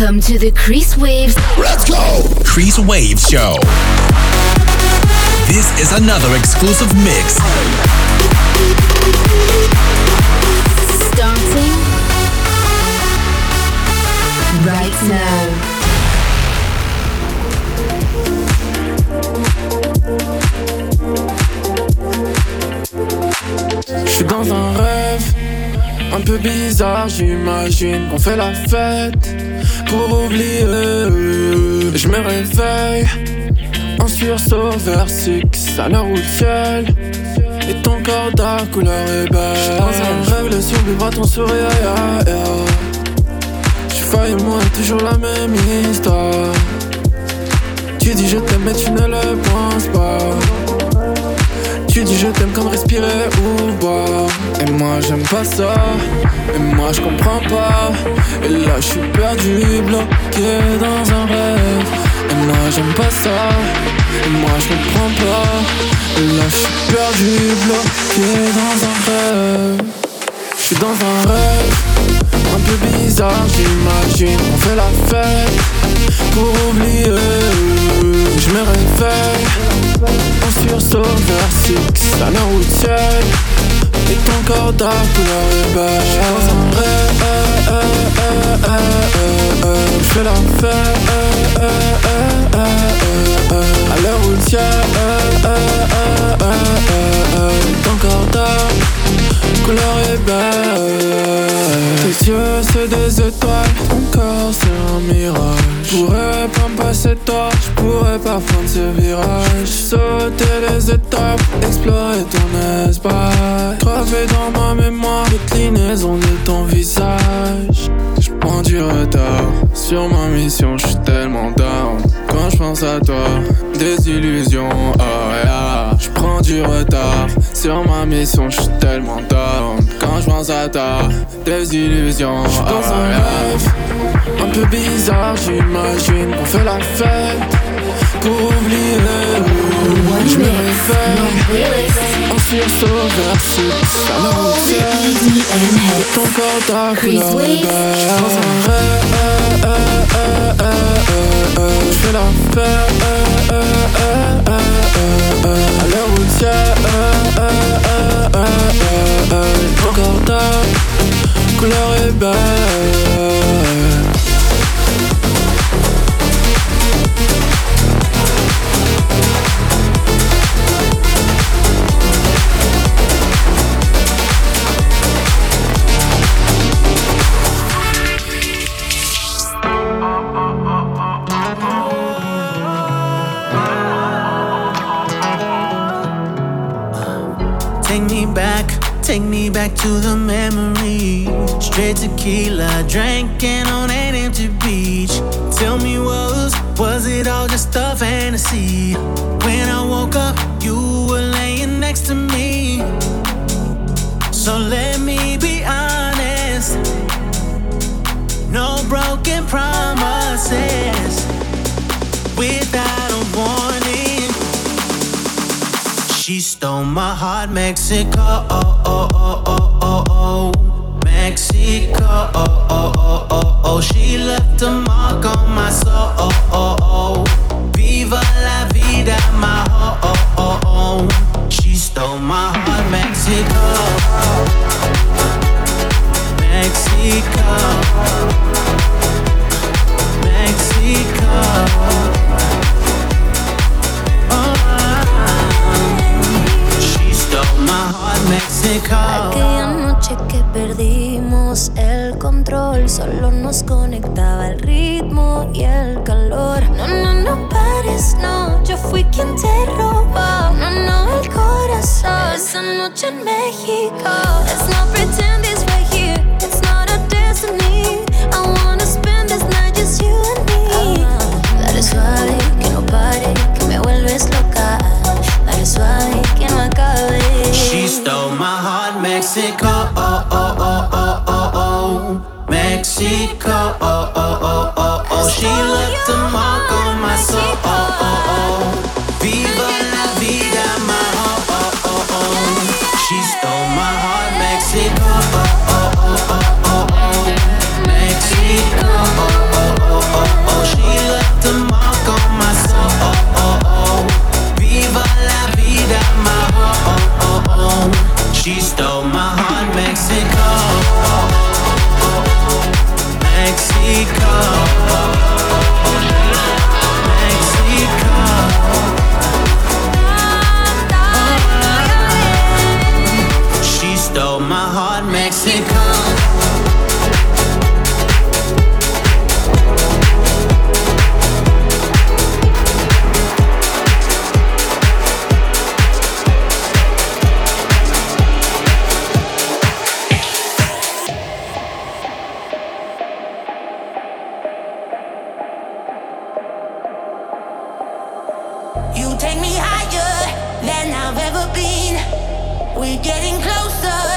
Welcome to the Crease Waves. Let's go! Crease Waves Show. This is another exclusive mix. Starting right now. Je suis dans un rêve un peu bizarre, j'imagine qu'on fait la fête. pour oublier. Je me réveille en sursaut vers à l'heure où le ciel et ton corps ta couleur est belle. dans un rêve, le à ton sourire. Yeah, yeah. J'suis moi, toujours la même histoire. Tu dis je t'aime, mais tu ne le penses pas. Tu dis je t'aime comme respirer ou boire Et moi j'aime pas ça Et moi je comprends pas Et là je suis perdu, bloqué dans un rêve Et moi j'aime pas ça Et moi je comprends pas Et là je suis perdu, bloqué dans un rêve Je dans un rêve peu bizarre, j'imagine. On fait la fête pour oublier. Je me réveille en sursaut vers 6. La routière est encore ta couleur est belle. Je la fête à l'heure encore couleur est belle Tes yeux c'est des étoiles, ton corps c'est un mirage Je pourrais pas me passer toi, je pourrais pas prendre ce virage Sauter les étapes, explorer ton espace Gravé dans ma mémoire, déclinaison de ton visage Je prends du retard, sur ma mission je suis tellement down Quand je pense à toi, des illusions, oh yeah Je prends du retard sur ma mission, je suis tellement down. Quand je pense à ta désillusion, je dans un ah, rêve. Un peu bizarre, j'imagine qu'on fait la fête pour oublier Je me réveille En sursaut vers ce salon Ton corps ta couleur Dans un rêve Je fais la paix À l'heure où tiens Ton corps ta couleur est belle back to the memory. Straight tequila, drinking on an empty beach. Tell me, was was it all just a fantasy? When I woke up, you were laying next to me. So let me be honest. No broken promises. Without a warning, she stole my heart, Mexico. Oh, oh, oh, oh, oh seeker. Oh, oh, oh, oh, oh. She left a mark on my soul. Oh, oh, Viva la vida, my home. oh, oh, oh. She stole my heart, Mexico. Mexico. Mexico. Oh, she stole my heart, Mexico. Aquella noche que el control, solo nos conectaba el ritmo y el calor. No, no, no pares, no, yo fui quien te robó. No, no, el corazón. Esa noche en México, let's not pretend. We're getting closer.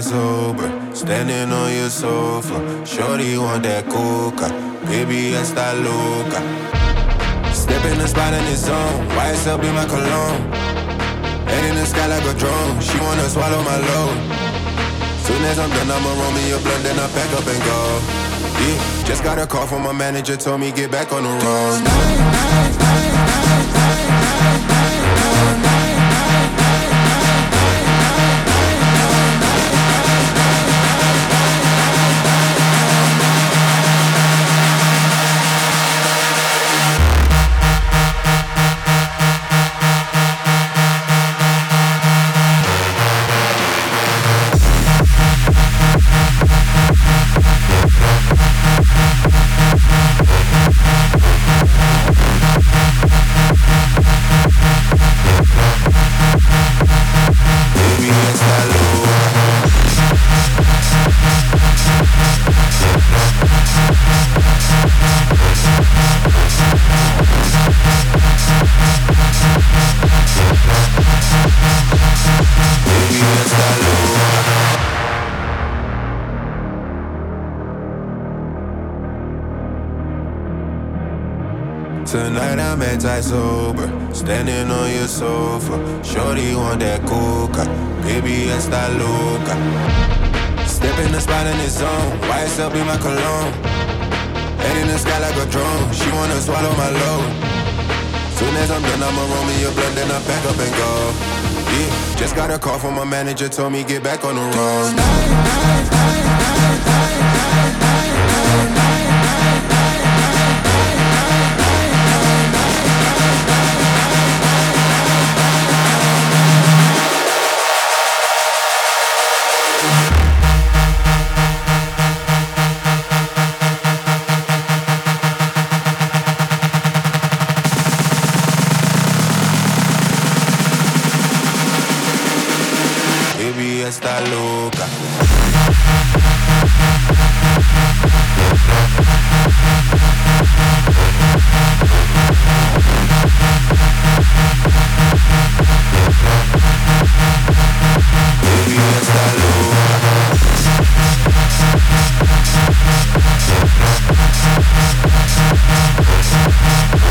got sober. Standing on your sofa. Shorty want that coca. Baby, start loca. Step in the spot in the zone. Why it's up in my cologne? Head in the sky like a drone. She wanna swallow my load. Soon as I'm done, I'ma roll me a blunt, then I pack up and go. Yeah, just got a call from my manager, told me get back on the road. Call from my manager, told me get back on the road.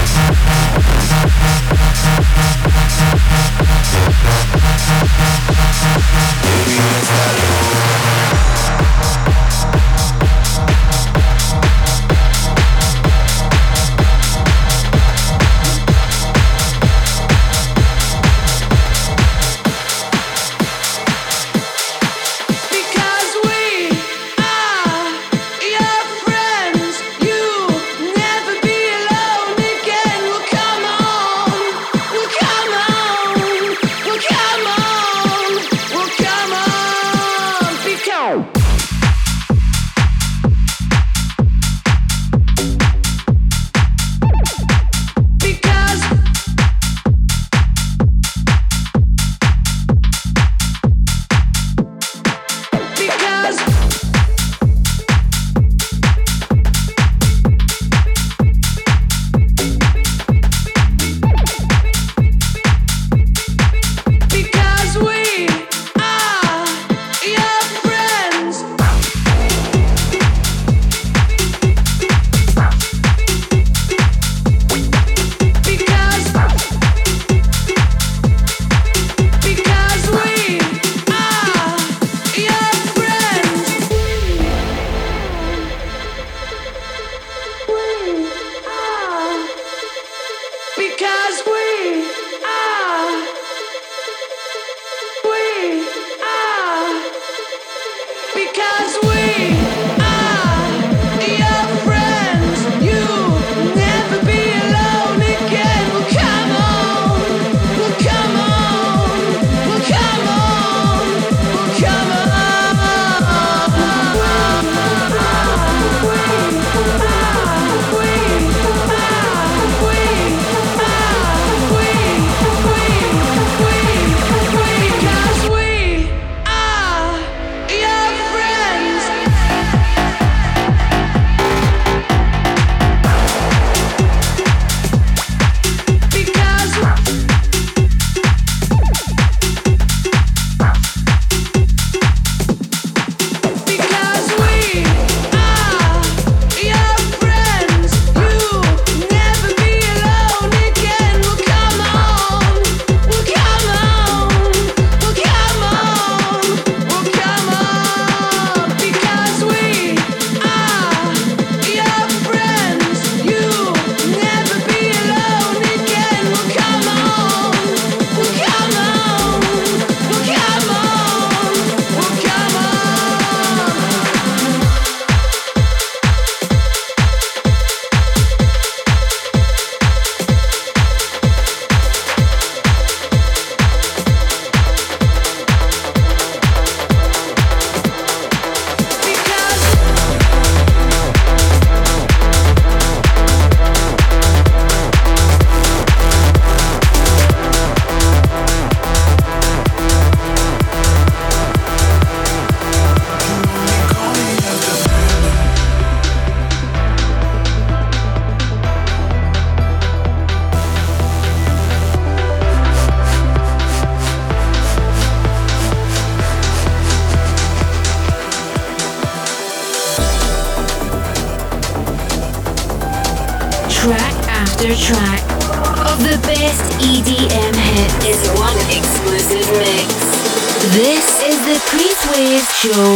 House. This is the Chris Wave Show.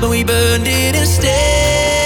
but we burned it instead.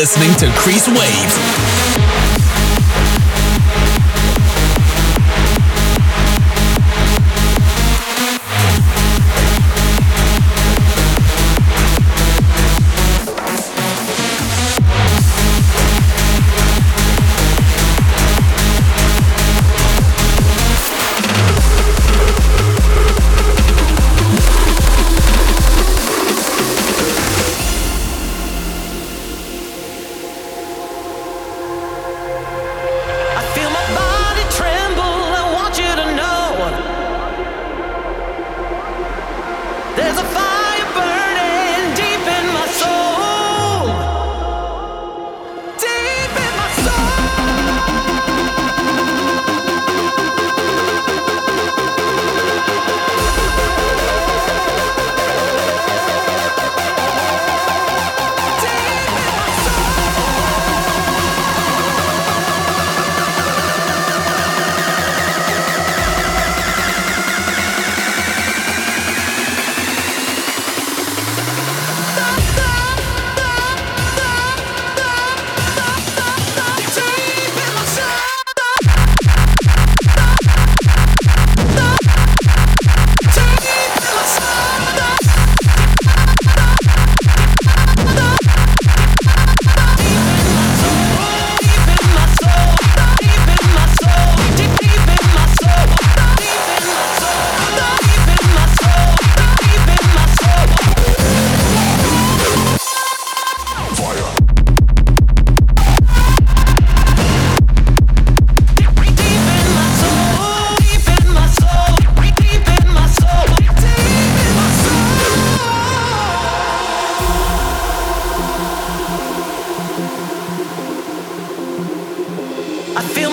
listening to Crease Waves